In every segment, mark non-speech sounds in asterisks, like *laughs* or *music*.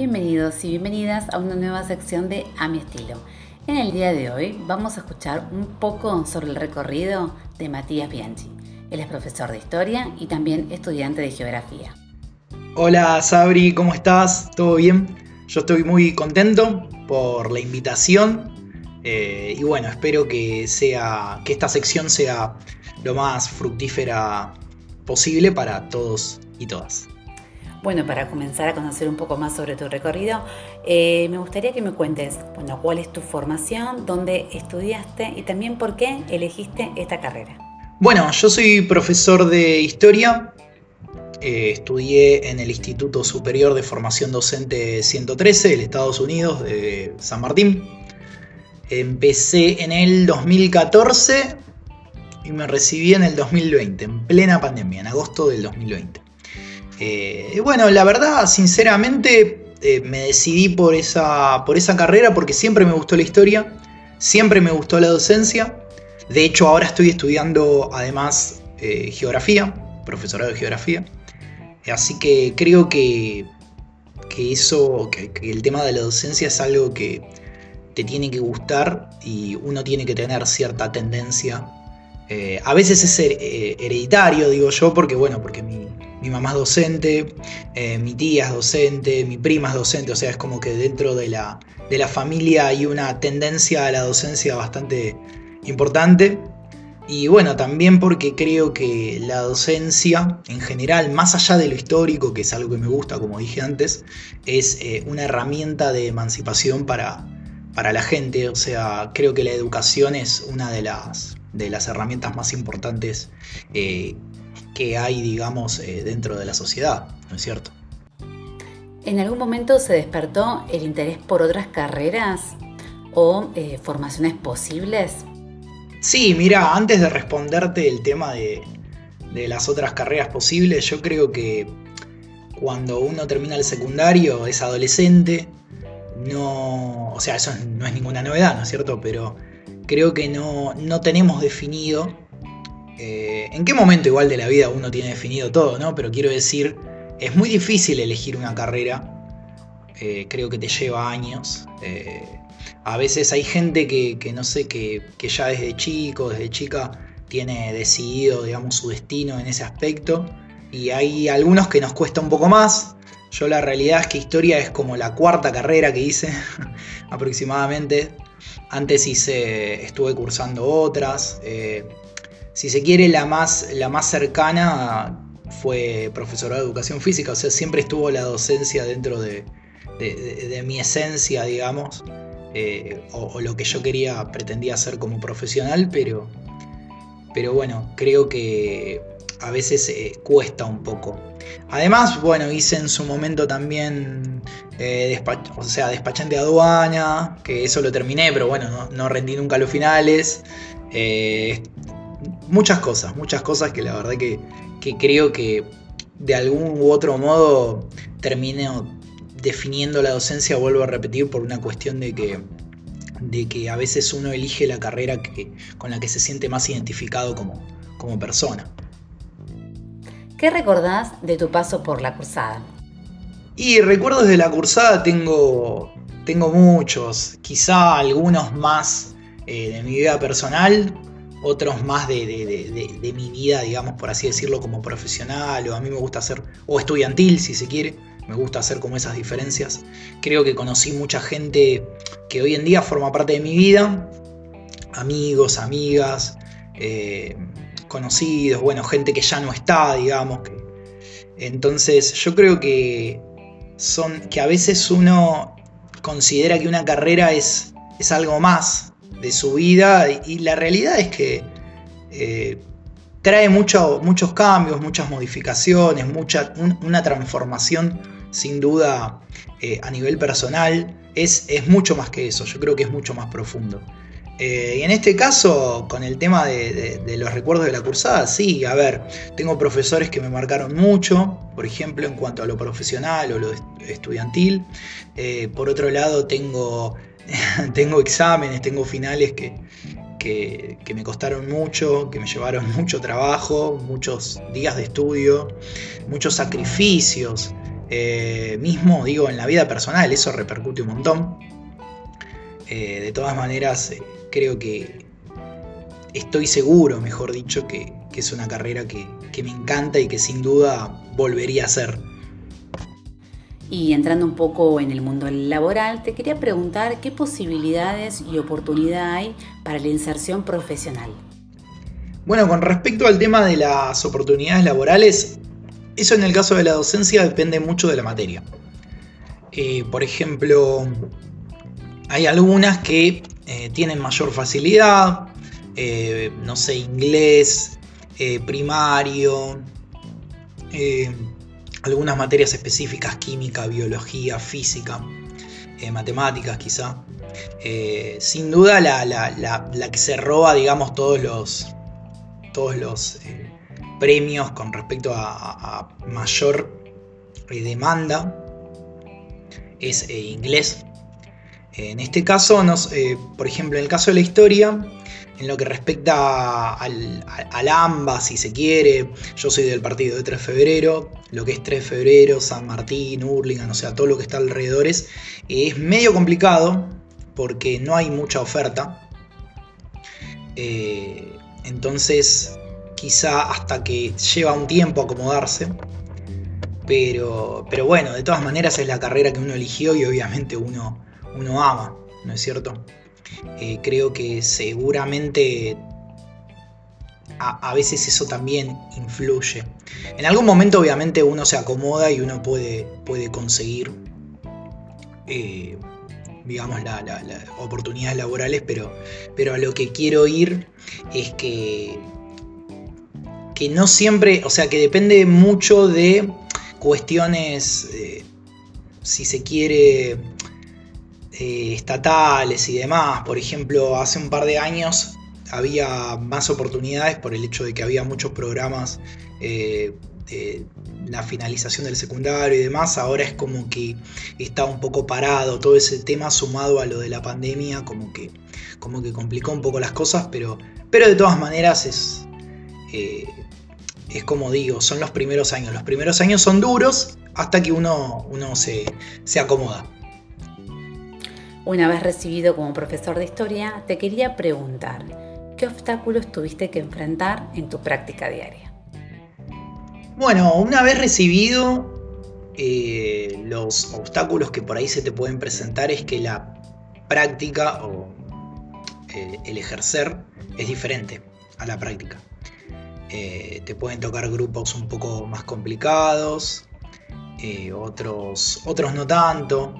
Bienvenidos y bienvenidas a una nueva sección de A mi estilo. En el día de hoy vamos a escuchar un poco sobre el recorrido de Matías Bianchi. Él es profesor de historia y también estudiante de geografía. Hola Sabri, ¿cómo estás? ¿Todo bien? Yo estoy muy contento por la invitación eh, y bueno, espero que, sea, que esta sección sea lo más fructífera posible para todos y todas. Bueno, para comenzar a conocer un poco más sobre tu recorrido, eh, me gustaría que me cuentes, bueno, cuál es tu formación, dónde estudiaste y también por qué elegiste esta carrera. Bueno, yo soy profesor de historia. Eh, estudié en el Instituto Superior de Formación Docente 113 de Estados Unidos, de San Martín. Empecé en el 2014 y me recibí en el 2020, en plena pandemia, en agosto del 2020. Eh, bueno, la verdad, sinceramente, eh, me decidí por esa, por esa carrera porque siempre me gustó la historia, siempre me gustó la docencia. De hecho, ahora estoy estudiando además eh, geografía, profesorado de geografía. Así que creo que, eso, que, el tema de la docencia es algo que te tiene que gustar y uno tiene que tener cierta tendencia. a veces es hereditario, digo yo, porque bueno, porque mi, mi mamá es docente, eh, mi tía es docente, mi prima es docente, o sea, es como que dentro de la, de la familia hay una tendencia a la docencia bastante importante. Y bueno, también porque creo que la docencia en general, más allá de lo histórico, que es algo que me gusta, como dije antes, es eh, una herramienta de emancipación para, para la gente. O sea, creo que la educación es una de las, de las herramientas más importantes eh, que hay, digamos, eh, dentro de la sociedad, ¿no es cierto? ¿En algún momento se despertó el interés por otras carreras o eh, formaciones posibles? Sí, mira, antes de responderte el tema de, las otras carreras posibles, yo creo que cuando uno termina el secundario, es adolescente, no, o sea, eso no es ninguna novedad, ¿no es cierto? Pero creo que no, no tenemos definido eh, ¿En qué momento igual de la vida uno tiene definido todo, no? Pero quiero decir, es muy difícil elegir una carrera. Eh, creo que te lleva años. Eh, a veces hay gente que, no sé, que, ya desde chico, desde chica, tiene decidido, digamos, su destino en ese aspecto. Y hay algunos que nos cuesta un poco más. Yo la realidad es que historia es como la cuarta carrera que hice *laughs* aproximadamente. Antes hice, estuve cursando otras si se quiere, la más, la más cercana fue profesora de educación física, o sea, siempre estuvo la docencia dentro de, mi esencia, digamos, eh, o, lo que yo quería, pretendía hacer como profesional, pero, pero bueno, creo que a veces eh, cuesta un poco. Además, bueno, hice en su momento también, eh, o sea, despachante de aduana, que eso lo terminé, pero bueno, no, rendí nunca los finales muchas cosas, muchas cosas que la verdad que, creo que de algún u otro modo termino definiendo la docencia, vuelvo a repetir, por una cuestión de que, de que a veces uno elige la carrera que, con la que se siente más identificado como, como persona. ¿Qué recordás de tu paso por la cursada? Y recuerdos de la cursada tengo, tengo muchos, quizá algunos más eh, de mi vida personal, otros más de, mi vida, digamos, por así decirlo, como profesional, o a mí me gusta hacer, o estudiantil, si se quiere, me gusta hacer como esas diferencias. Creo que conocí mucha gente que hoy en día forma parte de mi vida, amigos, amigas, eh, conocidos, bueno, gente que ya no está, digamos. Entonces, yo creo que son que a veces uno considera que una carrera es, es algo más, de su vida y, la realidad es que eh, trae muchos cambios, muchas modificaciones, mucha, una transformación sin duda eh, a nivel personal. Es, es, mucho más que eso, yo creo que es mucho más profundo. Eh, y en este caso, con el tema de, los recuerdos de la cursada, sí, a ver, tengo profesores que me marcaron mucho, por ejemplo, en cuanto a lo profesional o lo estudiantil. por otro lado, tengo *laughs* tengo exámenes, tengo finales que, que, me costaron mucho, que me llevaron *laughs* mucho trabajo, muchos días de estudio, muchos sacrificios. Eh, mismo, digo, en la vida personal, eso repercute un montón. Eh, de todas maneras, eh, creo que estoy seguro, mejor dicho, que, es una carrera que, que, me encanta y que sin duda volvería a hacer. Y entrando un poco en el mundo laboral, te quería preguntar qué posibilidades y oportunidad hay para la inserción profesional. Bueno, con respecto al tema de las oportunidades laborales, eso en el caso de la docencia depende mucho de la materia. Eh, por ejemplo, hay algunas que eh, tienen mayor facilidad, eh, no sé, inglés, primario, algunas materias específicas, química, biología, física, matemáticas quizá. sin duda la, la, que se roba, digamos, todos los, todos los premios con respecto a, mayor eh, demanda es eh, inglés. En este caso, nos, eh, por ejemplo, en el caso de la historia, en lo que respecta al, AMBA, si se quiere, yo soy del partido de 3 de febrero, lo que es 3 de febrero, San Martín, Hurlingham, o sea, todo lo que está alrededor es, es medio complicado porque no hay mucha oferta. entonces, quizá hasta que lleva un tiempo acomodarse. Pero, pero bueno, de todas maneras es la carrera que uno eligió y obviamente uno, uno ama, ¿no es cierto? Eh, creo que seguramente a, veces eso también influye. En algún momento obviamente uno se acomoda y uno puede, puede conseguir, eh, digamos, las oportunidades laborales, pero, pero a lo que quiero ir es que que no siempre, o sea, que depende mucho de cuestiones, eh, si se quiere, eh, estatales y demás. Por ejemplo, hace un par de años había más oportunidades por el hecho de que había muchos programas eh, de la finalización del secundario y demás. Ahora es como que está un poco parado todo ese tema sumado a lo de la pandemia, como que, como que complicó un poco las cosas, pero, pero de todas maneras es es como digo, son los primeros años. Los primeros años son duros hasta que uno, uno se, acomoda. Una vez recibido como profesor de historia, te quería preguntar, ¿qué obstáculos tuviste que enfrentar en tu práctica diaria? Bueno, una vez recibido, eh, los obstáculos que por ahí se te pueden presentar es que la práctica o eh, el ejercer es diferente a la práctica. Eh, te pueden tocar grupos un poco más complicados, otros, otros no tanto.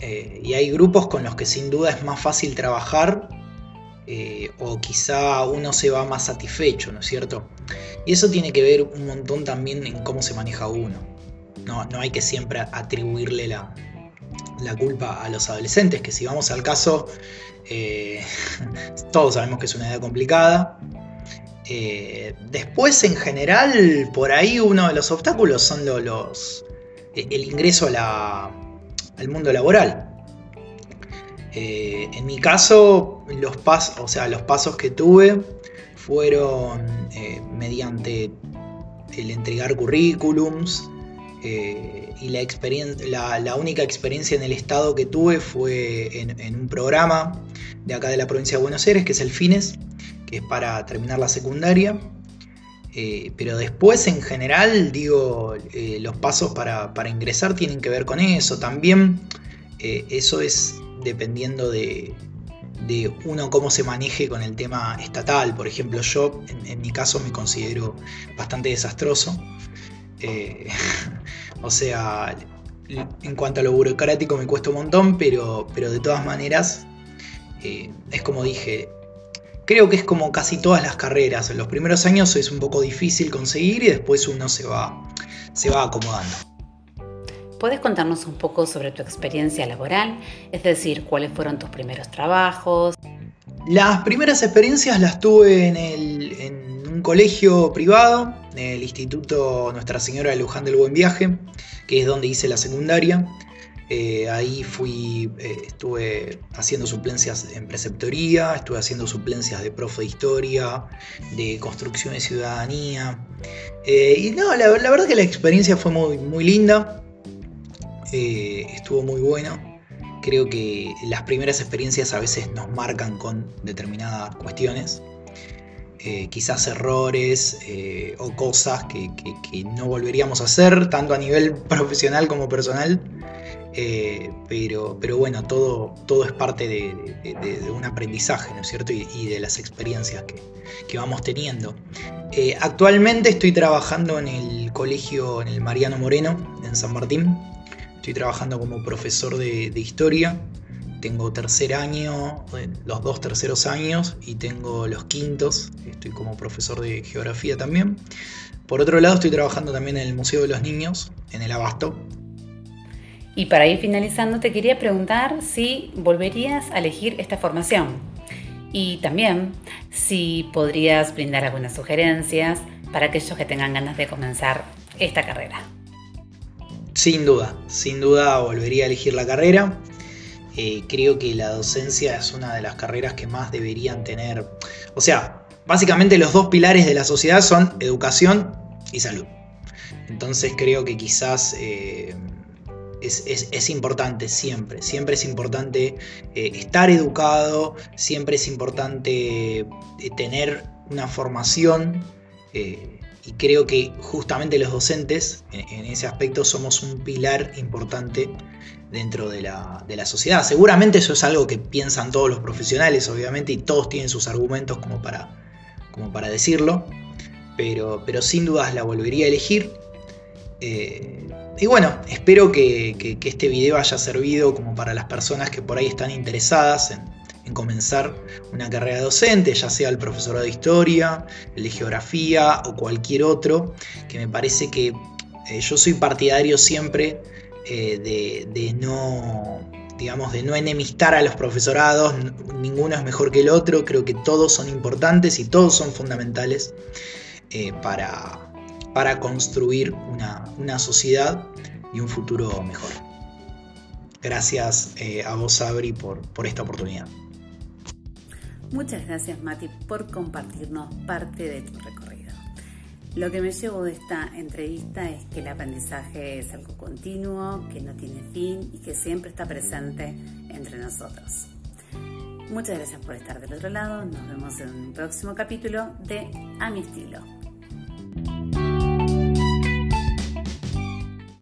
Eh, y hay grupos con los que sin duda es más fácil trabajar o quizá uno se va más satisfecho, ¿no es cierto? Y eso tiene que ver un montón también en cómo se maneja uno. No, no hay que siempre atribuirle la, la culpa a los adolescentes, que si vamos al caso, *laughs* todos sabemos que es una edad complicada, eh, después, en general, por ahí uno de los obstáculos son los, eh, el ingreso al mundo laboral. Eh, en mi caso, los, o sea, los pasos que tuve fueron mediante el entregar currículums y la, la, única experiencia en el Estado que tuve fue en un programa de acá de la provincia de Buenos Aires, que es el FINES, que es para terminar la secundaria. Eh, pero después en general, digo, eh, los pasos para, ingresar tienen que ver con eso. También eh, eso es dependiendo de, uno cómo se maneje con el tema estatal. Por ejemplo, yo en, mi caso me considero bastante desastroso. *laughs* o sea, en cuanto a lo burocrático me cuesta un montón, pero, pero de todas maneras, es como dije, creo que es como casi todas las carreras. En los primeros años es un poco difícil conseguir y después uno se va, se va acomodando. ¿Puedes contarnos un poco sobre tu experiencia laboral? Es decir, cuáles fueron tus primeros trabajos. Las primeras experiencias las tuve en, en un colegio privado, en el Instituto Nuestra Señora de Luján del Buen Viaje, que es donde hice la secundaria. Eh, ahí fui, eh, estuve haciendo suplencias en preceptoría, estuve haciendo suplencias de profe de historia, de construcción de ciudadanía. Eh, y no, la, verdad que la experiencia fue muy, muy linda. estuvo muy bueno. Creo que las primeras experiencias a veces nos marcan con determinadas cuestiones. Eh, quizás errores eh, o cosas que, no volveríamos a hacer, tanto a nivel *laughs* profesional como personal. Eh, pero, pero bueno, todo, todo es parte de, un aprendizaje, ¿no es cierto? Y, de las experiencias que, vamos teniendo. actualmente estoy trabajando en el colegio, en el Mariano Moreno, en San Martín. Estoy trabajando como profesor de historia tengo tercer año, los dos terceros años y tengo los quintos, estoy como profesor de geografía también. Por otro lado, estoy trabajando también en el Museo de los Niños, en el Abasto. Y para ir finalizando, te quería preguntar si volverías a elegir esta formación. Y también si podrías brindar algunas sugerencias para aquellos que tengan ganas de comenzar esta carrera. Sin duda, sin duda volvería a elegir la carrera. Eh, creo que la docencia es una de las carreras que más deberían tener. O sea, básicamente los dos pilares de la sociedad son educación y salud. Entonces creo que quizás eh, es, importante siempre, siempre es importante eh, estar educado, siempre es importante tener una formación y creo que justamente los docentes en, ese aspecto somos un pilar importante dentro de la, sociedad. Seguramente eso es algo que piensan todos los profesionales, obviamente, y todos tienen sus argumentos como para, como para decirlo, pero, pero sin dudas la volvería a elegir. Eh, y bueno, espero que, este video haya servido como para las personas que por ahí están interesadas en, comenzar una carrera docente, ya sea el profesorado de historia, el de geografía o cualquier otro, que me parece que eh, yo soy partidario siempre eh, de, no digamos, de no enemistar a los profesorados, ninguno es mejor que el otro, creo que todos son importantes y todos son fundamentales eh, para, para, construir una, una, sociedad y un futuro mejor. Gracias eh, a vos, Abri, por, por esta oportunidad. Muchas gracias, Mati, por compartirnos parte de tu recorrido. Lo que me llevo de esta entrevista es que el aprendizaje es algo continuo, que no tiene fin y que siempre está presente entre nosotros. Muchas gracias por estar del otro lado. Nos vemos en un próximo capítulo de A mi estilo.